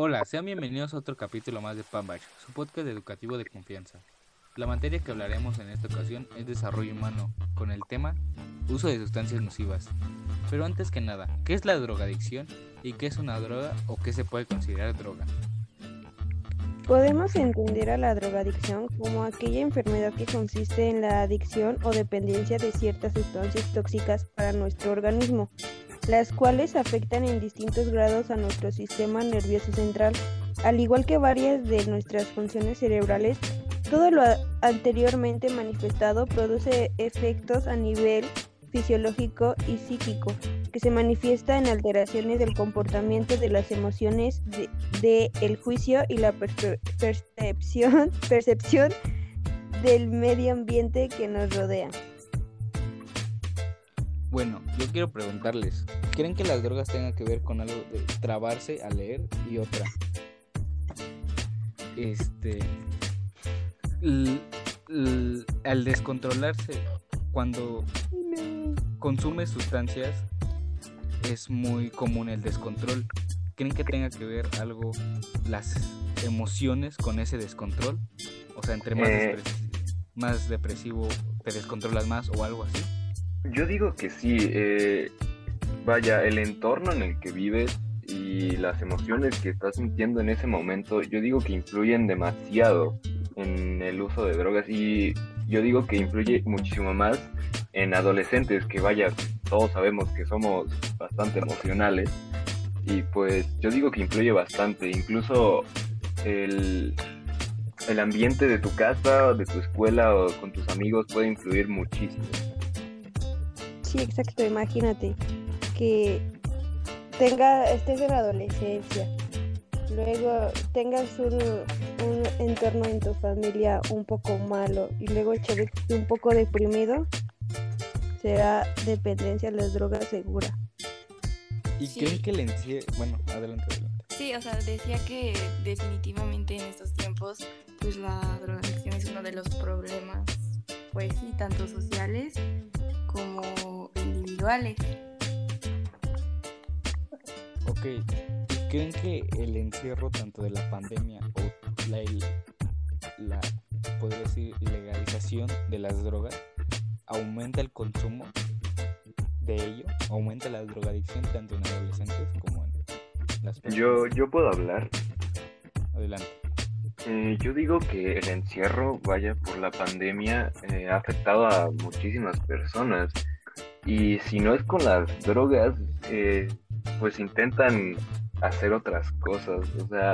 Hola, sean bienvenidos a otro capítulo más de Pambach, su podcast educativo de confianza. La materia que hablaremos en esta ocasión es desarrollo humano, con el tema uso de sustancias nocivas. Pero antes que nada, ¿qué es la drogadicción y qué es una droga o qué se puede considerar droga? Podemos entender a la drogadicción como aquella enfermedad que consiste en la adicción o dependencia de ciertas sustancias tóxicas para nuestro organismo, las cuales afectan en distintos grados a nuestro sistema nervioso central, al igual que varias de nuestras funciones cerebrales. Todo lo anteriormente manifestado produce efectos a nivel fisiológico y psíquico, que se manifiesta en alteraciones del comportamiento de las emociones, de, el juicio y la percepción, percepción del medio ambiente que nos rodea. Bueno, yo quiero preguntarles, ¿creen que las drogas tengan que ver con algo de trabarse a leer y otra? Este, al descontrolarse, cuando consume sustancias, es muy común el descontrol. ¿Creen que tenga que ver algo las emociones con ese descontrol? O sea, entre más, eh. más depresivo te descontrolas más o algo así. Yo digo que sí. Eh, vaya, el entorno en el que vives y las emociones que estás sintiendo en ese momento, yo digo que influyen demasiado en el uso de drogas y yo digo que influye muchísimo más en adolescentes que vaya, todos sabemos que somos bastante emocionales y pues yo digo que influye bastante, incluso el, el ambiente de tu casa, de tu escuela o con tus amigos puede influir muchísimo. Sí, exacto, imagínate que tenga, estés en la adolescencia, luego tengas un, un, entorno en tu familia un poco malo y luego estés un poco deprimido, será dependencia de las drogas segura. ¿Y creen que le encierro? Bueno, adelante, adelante. Sí, o sea, decía que definitivamente en estos tiempos, pues la drogadicción es uno de los problemas, pues sí, tanto sociales como individuales. Ok, ¿creen que el encierro tanto de la pandemia o la, la podría decir, legalización de las drogas aumenta el consumo de ello? ¿Aumenta la drogadicción tanto en adolescentes como en las personas? Yo, yo puedo hablar. Adelante. Eh, yo digo que el encierro, vaya, por la pandemia, eh, ha afectado a muchísimas personas. Y si no es con las drogas, eh, pues intentan hacer otras cosas. O sea,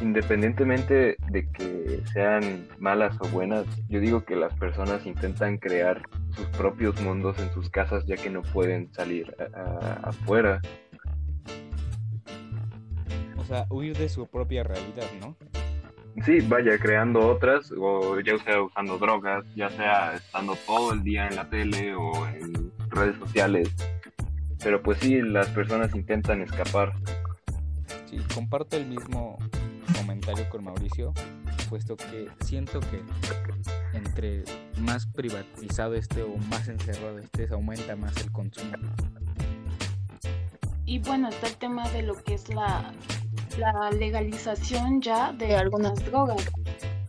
independientemente de que sean malas o buenas, yo digo que las personas intentan crear sus propios mundos en sus casas ya que no pueden salir afuera. O sea, huir de su propia realidad, ¿no? Sí, vaya, creando otras, o ya sea usando drogas, ya sea estando todo el día en la tele o en redes sociales. Pero pues sí, las personas intentan escapar. Sí, comparto el mismo comentario con Mauricio, puesto que siento que entre más privatizado esté o más encerrado estés, aumenta más el consumo. Y bueno, está el tema de lo que es la la legalización ya de algunas drogas,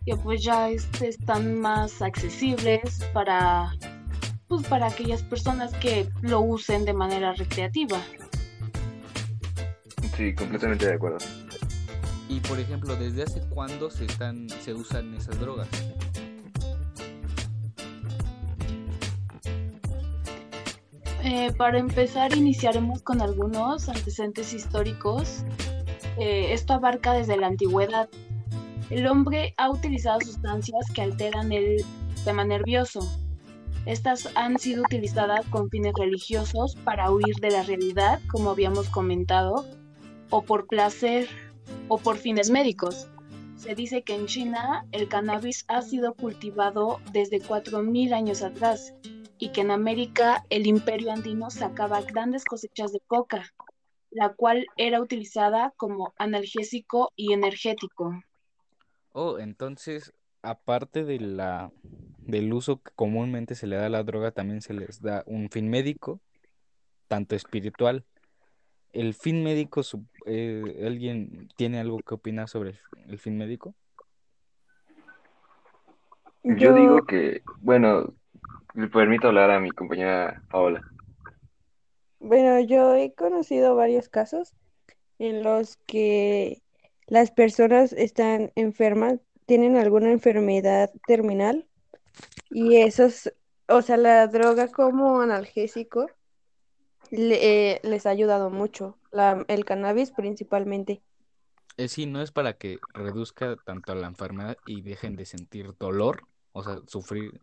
que pues ya este, están más accesibles para, pues, para aquellas personas que lo usen de manera recreativa. Sí, completamente de acuerdo. Y por ejemplo, ¿desde hace cuándo se están se usan esas drogas? Eh, para empezar, iniciaremos con algunos antecedentes históricos eh, esto abarca desde la antigüedad. El hombre ha utilizado sustancias que alteran el sistema nervioso. Estas han sido utilizadas con fines religiosos para huir de la realidad, como habíamos comentado, o por placer o por fines médicos. Se dice que en China el cannabis ha sido cultivado desde 4.000 años atrás y que en América el imperio andino sacaba grandes cosechas de coca, la cual era utilizada como analgésico y energético. Oh, entonces, aparte de la, del uso que comúnmente se le da a la droga, también se les da un fin médico, tanto espiritual. el fin médico, eh, ¿alguien tiene algo que opinar sobre el fin médico? Yo, digo que, bueno, le permito hablar a mi compañera Paola. Bueno, yo he conocido varios casos en los que las personas están enfermas, tienen alguna enfermedad terminal y esos, o sea, la droga como analgésico eh, les ha ayudado mucho, la, el cannabis principalmente. Eh, sí, no es para que reduzca tanto la enfermedad y dejen de sentir dolor, o sea, sufrir,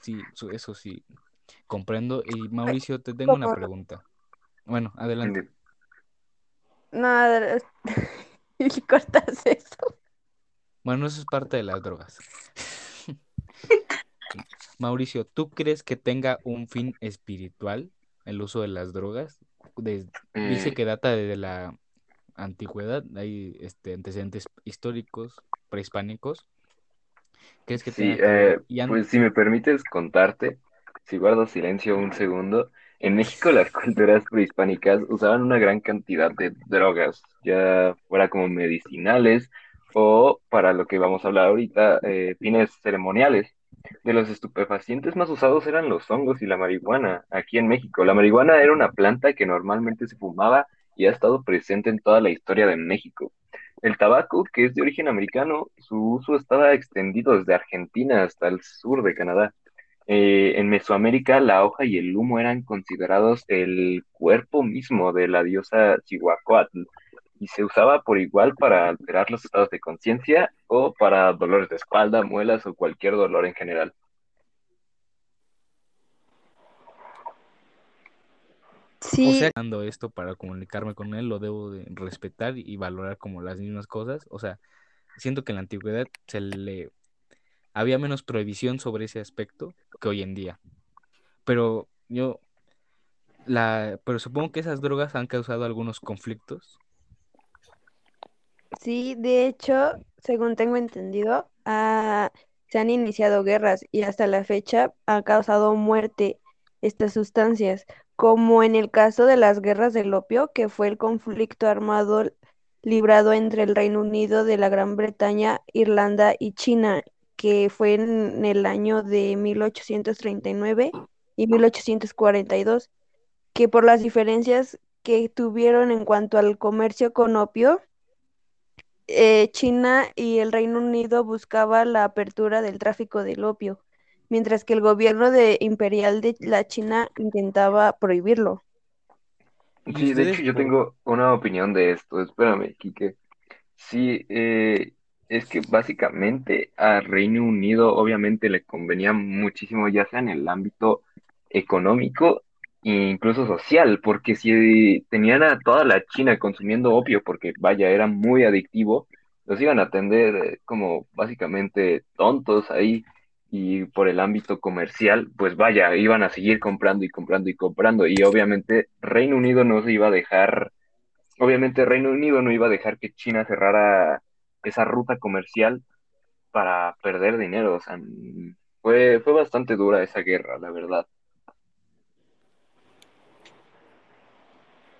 sí, eso sí, comprendo. Y Mauricio, te tengo una pregunta. Bueno, adelante. Nada, y cortas eso. Bueno, eso es parte de las drogas. Mauricio, ¿tú crees que tenga un fin espiritual el uso de las drogas? dice Mm, que data desde la antigüedad, hay este, antecedentes históricos prehispánicos. ¿Crees que sí, tenga eh, pues si me permites contarte, si guardo silencio un segundo, en México las culturas prehispánicas usaban una gran cantidad de drogas, ya fuera como medicinales o para lo que vamos a hablar ahorita, eh, fines ceremoniales. De los estupefacientes más usados eran los hongos y la marihuana aquí en México. La marihuana era una planta que normalmente se fumaba y ha estado presente en toda la historia de México. El tabaco, que es de origen americano, su uso estaba extendido desde Argentina hasta el sur de Canadá. Eh, en Mesoamérica, la hoja y el humo eran considerados el cuerpo mismo de la diosa Cihuacóatl y se usaba por igual para alterar los estados de conciencia o para dolores de espalda, muelas o cualquier dolor en general. O Sí, sea, dando esto para comunicarme con él, lo debo de respetar y valorar como las mismas cosas. O sea, siento que en la antigüedad se le había menos prohibición sobre ese aspecto que hoy en día. Pero yo la, pero supongo que esas drogas han causado algunos conflictos. sí, de hecho, según tengo entendido, ah, se han iniciado guerras y hasta la fecha ha causado muerte estas sustancias, como en el caso de las guerras del opio, que fue el conflicto armado librado entre el Reino Unido de la Gran Bretaña, Irlanda y China, que fue en el año de 1839 y 1842, que por las diferencias que tuvieron en cuanto al comercio con opio, eh, China y el Reino Unido buscaban la apertura del tráfico del opio, mientras que el gobierno de, imperial de la China intentaba prohibirlo. Sí, de hecho yo tengo una opinión de esto. Espérame, Quique. Sí, eh, es que básicamente a Reino Unido obviamente le convenía muchísimo, ya sea en el ámbito económico e incluso social, porque si tenían a toda la China consumiendo opio, porque vaya, era muy adictivo, los iban a atender como básicamente tontos ahí y por el ámbito comercial, pues vaya, iban a seguir comprando y comprando y comprando y obviamente Reino Unido no se iba a dejar Obviamente Reino Unido no iba a dejar que China cerrara esa ruta comercial para perder dinero. O sea, fue, fue bastante dura esa guerra, la verdad.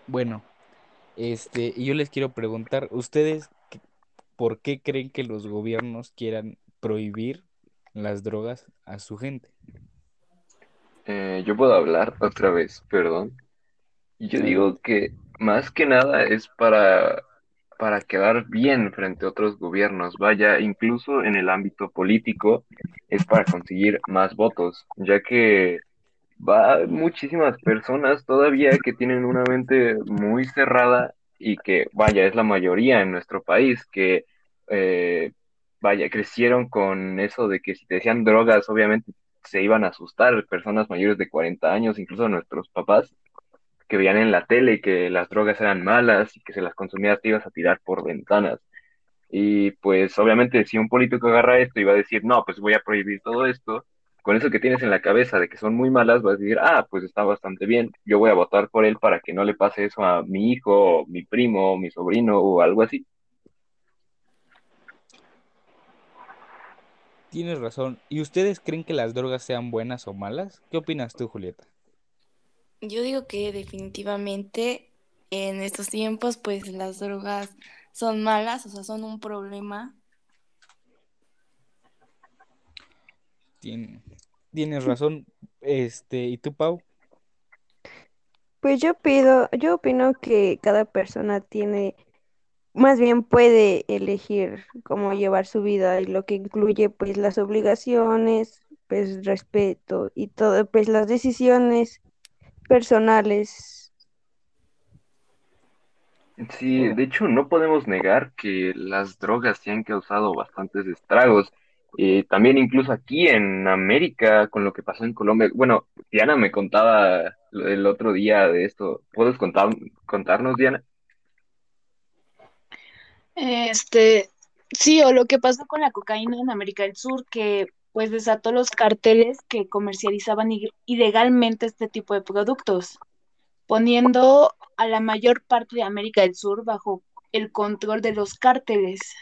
bueno, este, y yo les quiero preguntar, ¿ustedes por qué creen que los gobiernos quieran prohibir las drogas a su gente? Eh, yo puedo hablar otra vez, perdón. Yo digo que más que nada es para, para quedar bien frente a otros gobiernos. Vaya, incluso en el ámbito político es para conseguir más votos, ya que va muchísimas personas todavía que tienen una mente muy cerrada y que, vaya, es la mayoría en nuestro país, que, eh, vaya, crecieron con eso de que si te decían drogas, obviamente se iban a asustar, personas mayores de 40 años, incluso nuestros papás, que veían en la tele que las drogas eran malas y que se las consumías te ibas a tirar por ventanas. Y pues obviamente si un político agarra esto y va a decir, no, pues voy a prohibir todo esto, con eso que tienes en la cabeza de que son muy malas, vas a decir, ah, pues está bastante bien, yo voy a votar por él para que no le pase eso a mi hijo, mi primo, mi sobrino o algo así. Tienes razón. ¿Y ustedes creen que las drogas sean buenas o malas? ¿Qué opinas tú, Julieta? Yo digo que definitivamente en estos tiempos pues las drogas son malas, o sea, son un problema. tienes razón. Este, ¿y tú, Pau? Pues yo pido, yo opino que cada persona tiene, más bien puede elegir cómo llevar su vida y lo que incluye pues las obligaciones, pues respeto y todo, pues las decisiones personales. Sí, de hecho no podemos negar que las drogas sí han causado bastantes estragos. Y también incluso aquí en América, con lo que pasó en Colombia. Bueno, Diana me contaba el otro día de esto. ¿Puedes contar, contarnos, Diana? Este, sí, o lo que pasó con la cocaína en América del Sur, que pues desató los carteles que comercializaban ilegalmente este tipo de productos, poniendo a la mayor parte de América del Sur bajo el control de los cárteles.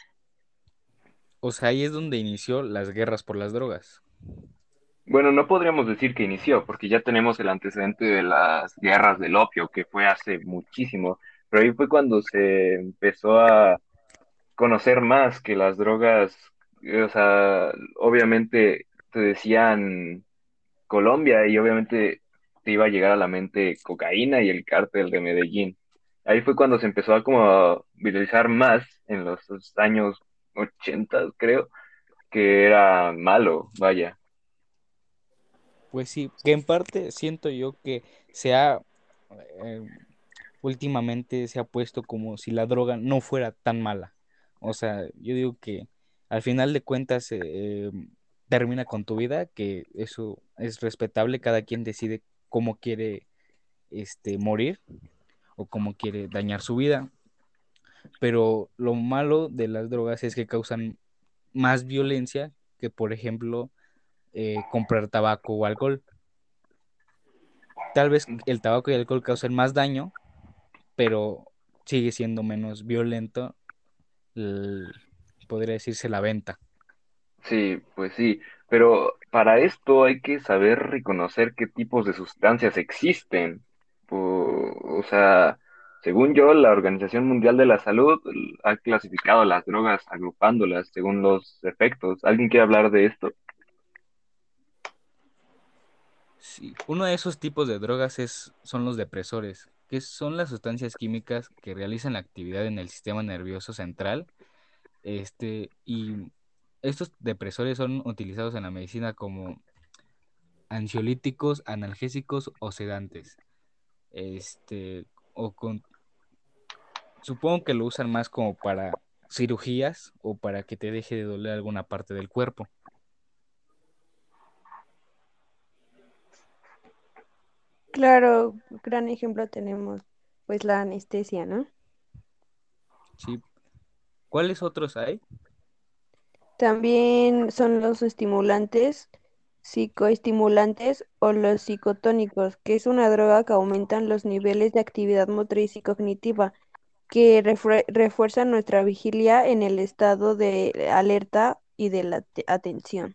O sea, ahí es donde inició las guerras por las drogas. Bueno, no podríamos decir que inició, porque ya tenemos el antecedente de las guerras del opio, que fue hace muchísimo, pero ahí fue cuando se empezó a conocer más que las drogas o sea, obviamente te decían Colombia y obviamente te iba a llegar a la mente cocaína y el cártel de Medellín. Ahí fue cuando se empezó a como viralizar más en los años 80, creo, que era malo, vaya. Pues sí, que en parte siento yo que se ha eh, últimamente se ha puesto como si la droga no fuera tan mala. O sea, yo digo que al final de cuentas eh, termina con tu vida, que eso es respetable, cada quien decide cómo quiere este, morir o cómo quiere dañar su vida. Pero lo malo de las drogas es que causan más violencia que, por ejemplo, eh, comprar tabaco o alcohol. Tal vez el tabaco y el alcohol causen más daño, pero sigue siendo menos violento podría decirse la venta. Sí, pues sí, pero para esto hay que saber reconocer qué tipos de sustancias existen. O, sea, según yo, la Organización Mundial de la Salud ha clasificado las drogas agrupándolas según los efectos. ¿Alguien quiere hablar de esto? Sí, uno de esos tipos de drogas es, son los depresores, que son las sustancias químicas que realizan la actividad en el sistema nervioso central este, y estos depresores son utilizados en la medicina como ansiolíticos, analgésicos o sedantes. Este, o con supongo que lo usan más como para cirugías o para que te deje de doler alguna parte del cuerpo. Claro, gran ejemplo tenemos pues la anestesia, ¿no? Sí, ¿Cuáles otros hay? También son los estimulantes, psicoestimulantes o los psicotónicos, que es una droga que aumentan los niveles de actividad motriz y cognitiva, que refuerzan nuestra vigilia en el estado de alerta y de la atención.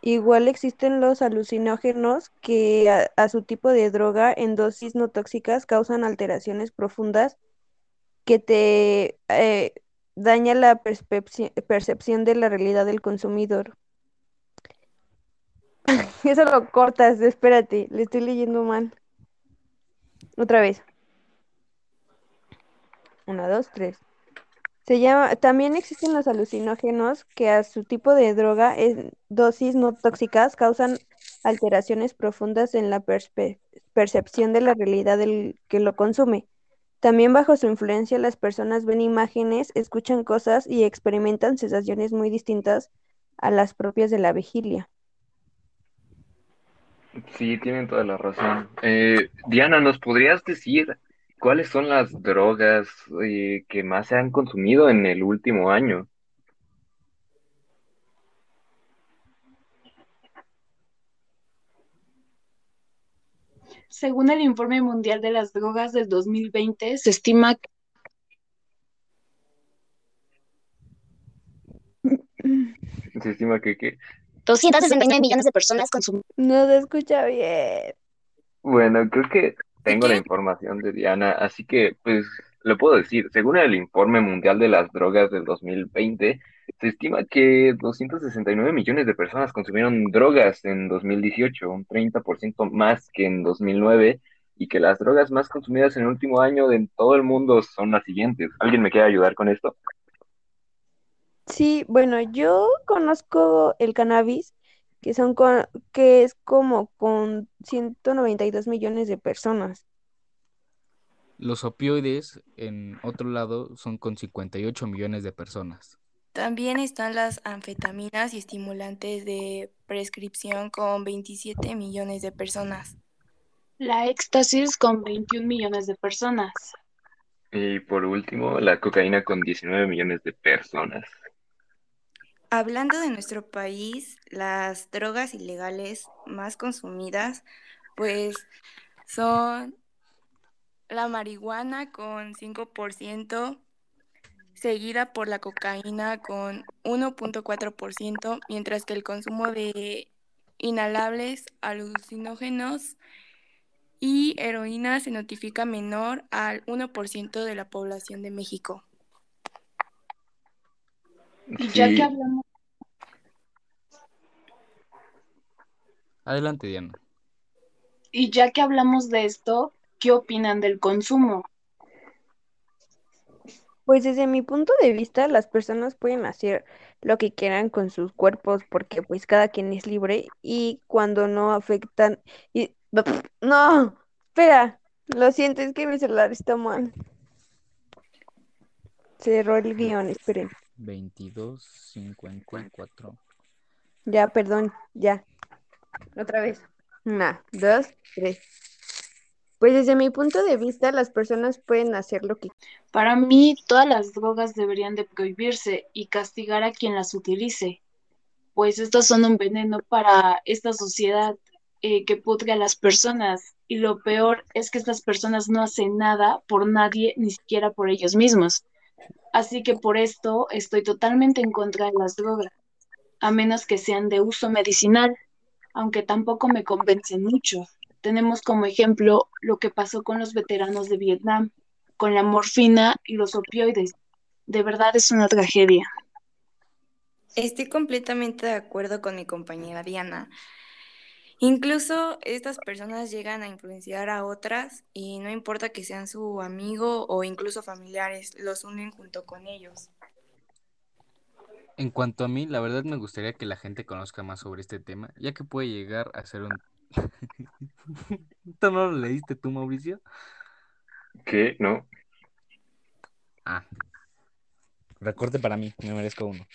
Igual existen los alucinógenos que a su tipo de droga en dosis no tóxicas causan alteraciones profundas que te eh, daña la percepción de la realidad del consumidor. Eso lo cortas, espérate, le estoy leyendo mal. Otra vez. Una, dos, tres. Se llama, también existen los alucinógenos que a su tipo de droga dosis no tóxicas causan alteraciones profundas en la percepción de la realidad del que lo consume. También bajo su influencia las personas ven imágenes, escuchan cosas y experimentan sensaciones muy distintas a las propias de la vigilia. Sí, tienen toda la razón. Eh, Diana, ¿nos podrías decir cuáles son las drogas eh, que más se han consumido en el último año? Según el Informe Mundial de las Drogas del 2020, se estima que Se estima que, ¿qué? 269 millones de personas consumen. No se escucha bien. Bueno, creo que tengo la información de Diana, así que pues le puedo decir, según el informe mundial de las drogas del 2020, se estima que 269 millones de personas consumieron drogas en 2018, un 30% más que en 2009, y que las drogas más consumidas en el último año en todo el mundo son las siguientes. ¿Alguien me quiere ayudar con esto? Sí, bueno, yo conozco el cannabis, que son con, que es como con 192 millones de personas. Los opioides, en otro lado, son con 58 millones de personas. También están las anfetaminas y estimulantes de prescripción con 27 millones de personas. La éxtasis con 21 millones de personas. Y por último, la cocaína con 19 millones de personas. Hablando de nuestro país, las drogas ilegales más consumidas, pues son la marihuana con 5%, seguida por la cocaína con 1.4%, mientras que el consumo de inhalables, alucinógenos y heroína se notifica menor al 1% de la población de México. Y ya Sí, que hablamos, Adelante, Diana. y ya que hablamos de esto, ¿qué opinan del consumo? Pues desde mi punto de vista, las personas pueden hacer lo que quieran con sus cuerpos porque pues cada quien es libre y cuando no afectan y no, espera, lo siento, es que mi celular está mal. Cerró el guion, esperen. 22, 54. Ya, perdón, ya. Otra vez. Una, dos, tres. Pues desde mi punto de vista, las personas pueden hacer lo que Para mí, todas las drogas deberían de prohibirse y castigar a quien las utilice, pues estas son un veneno para esta sociedad eh, que pudre a las personas. Y lo peor es que estas personas no hacen nada por nadie, ni siquiera por ellos mismos. Así que por esto estoy totalmente en contra de las drogas, a menos que sean de uso medicinal, aunque tampoco me convencen mucho. Tenemos como ejemplo lo que pasó con los veteranos de Vietnam, con la morfina y los opioides. De verdad es una tragedia. Estoy completamente de acuerdo con mi compañera Diana. Incluso estas personas llegan a influenciar a otras y no importa que sean su amigo o incluso familiares, los unen junto con ellos. En cuanto a mí, la verdad me gustaría que la gente conozca más sobre este tema, ya que puede llegar a ser un... ¿Esto no lo leíste tú, Mauricio? ¿qué? No. Ah. Recorte para mí, me merezco uno.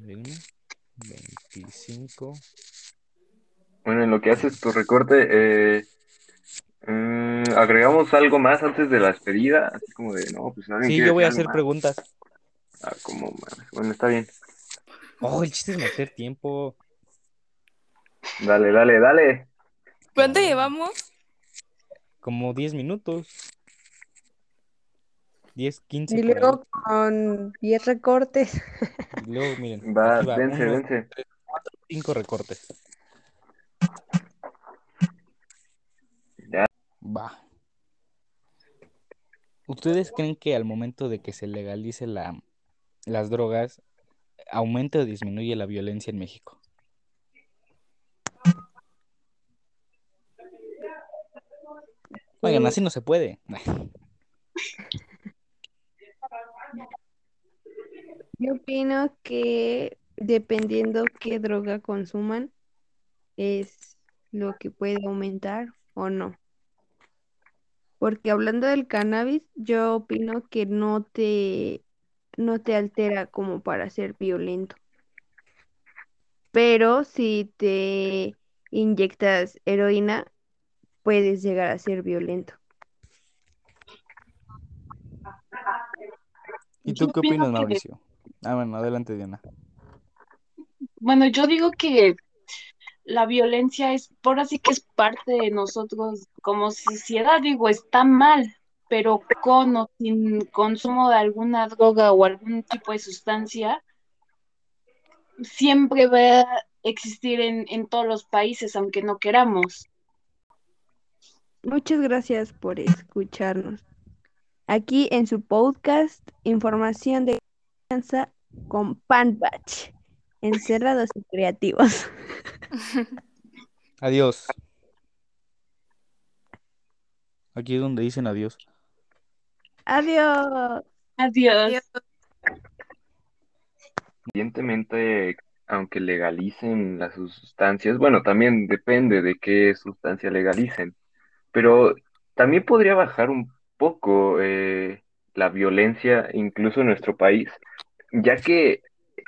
25. Bueno, en lo que haces tu recorte, eh, mm, agregamos algo más antes de la despedida, así como de, no, pues alguien Sí, yo voy a hacer más. preguntas. Ah, como. Bueno, está bien. Oh, el chiste es meter tiempo. Dale, dale, dale. ¿Cuánto llevamos? Como 10 minutos. 10, 15 Y por ahí. luego con 10 recortes. Y luego, miren, Va, va, vence, uno, vence. cinco recortes. Ya. Va. ¿Ustedes creen que al momento de que se legalice la, las drogas, aumenta o disminuye la violencia en México? Oigan, así no se puede. Yo opino que dependiendo qué droga consuman, es lo que puede aumentar o no. Porque hablando del cannabis, yo opino que no te, no te altera como para ser violento. Pero si te inyectas heroína, puedes llegar a ser violento. ¿Y Yo tú qué opino opinas, que- Mauricio? Ah, bueno, adelante, Diana. Bueno, yo digo que la violencia es, por así que es parte de nosotros como sociedad, digo, está mal, pero con o sin consumo de alguna droga o algún tipo de sustancia, siempre va a existir en, en todos los países, aunque no queramos. Muchas gracias por escucharnos. Aquí en su podcast, información de crianza con Panbach, encerrados y creativos. Adiós. Aquí es donde dicen adiós. Adiós. Adiós. Evidentemente, aunque legalicen las sustancias, bueno, también depende de qué sustancia legalicen, pero también podría bajar un poco eh, la violencia, incluso en nuestro país, ya que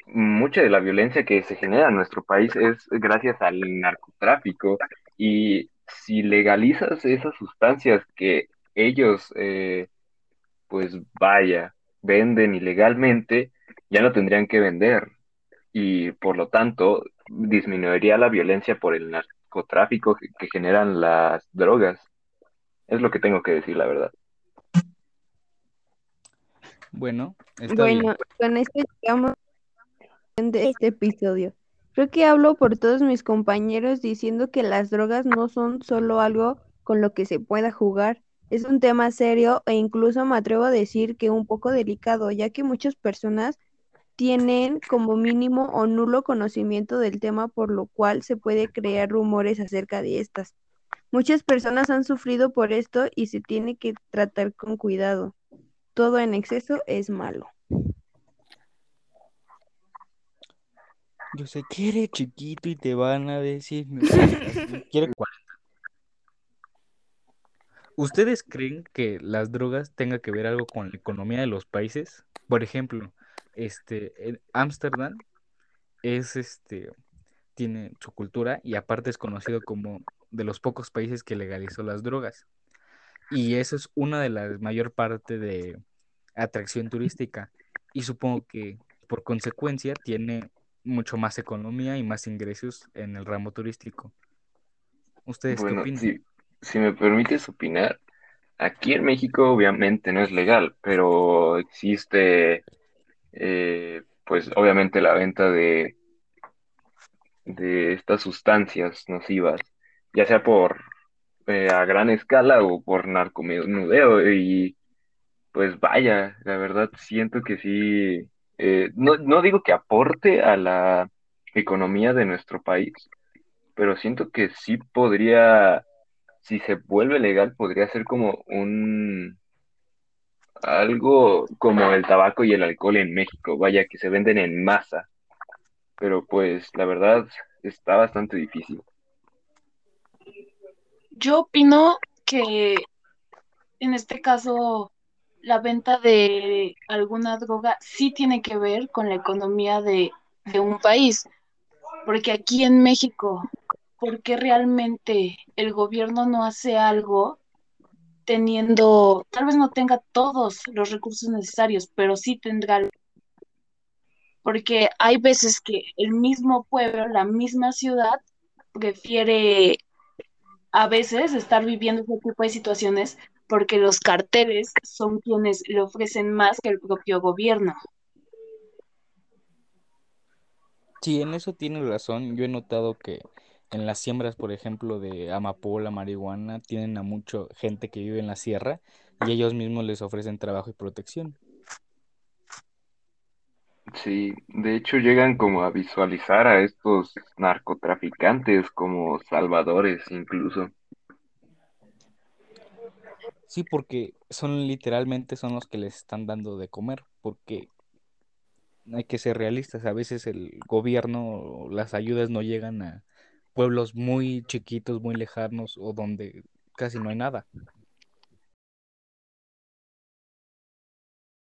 mucha de la violencia que se genera en nuestro país es gracias al narcotráfico y si legalizas esas sustancias que ellos, eh, pues vaya, venden ilegalmente, ya no tendrían que vender y por lo tanto disminuiría la violencia por el narcotráfico que, que generan las drogas. Es lo que tengo que decir, la verdad. Bueno, está bien. Bueno, con esto llegamos de este episodio. Creo que hablo por todos mis compañeros diciendo que las drogas no son solo algo con lo que se pueda jugar. Es un tema serio e incluso me atrevo a decir que un poco delicado, ya que muchas personas tienen como mínimo o nulo conocimiento del tema, por lo cual se puede crear rumores acerca de estas. Muchas personas han sufrido por esto y se tiene que tratar con cuidado. Todo en exceso es malo. Yo sé que eres chiquito y te van a decir. Quiero 40. ¿Ustedes creen que las drogas tengan que ver algo con la economía de los países? Por ejemplo, este, Ámsterdam es este, tiene su cultura y aparte es conocido como de los pocos países que legalizó las drogas. Y eso es una de las mayor parte de atracción turística. Y supongo que por consecuencia tiene mucho más economía y más ingresos en el ramo turístico. ¿Ustedes qué opinan? si, si me permites opinar, aquí en México obviamente no es legal, pero existe, eh, pues obviamente la venta de, de estas sustancias nocivas, ya sea por eh, a gran escala o por narcomenudeo y pues vaya, la verdad siento que sí, eh, no, no digo que aporte a la economía de nuestro país, pero siento que sí podría, si se vuelve legal, podría ser como un algo como el tabaco y el alcohol en México, vaya que se venden en masa, pero pues la verdad está bastante difícil. Yo opino que en este caso la venta de alguna droga sí tiene que ver con la economía de, un país, porque aquí en México, ¿por qué realmente el gobierno no hace algo teniendo, tal vez no tenga todos los recursos necesarios, pero sí tendrá, porque hay veces que el mismo pueblo, la misma ciudad, prefiere a veces estar viviendo ese tipo de situaciones porque los carteles son quienes le ofrecen más que el propio gobierno. Sí, en eso tienes razón. Yo he notado que en las siembras, por ejemplo, de amapola, marihuana, tienen a mucha gente que vive en la sierra y ellos mismos les ofrecen trabajo y protección. Sí, de hecho llegan como a visualizar a estos narcotraficantes como salvadores incluso. Sí, porque son literalmente son los que les están dando de comer, porque hay que ser realistas. A veces el gobierno, las ayudas no llegan a pueblos muy chiquitos, muy lejanos o donde casi no hay nada.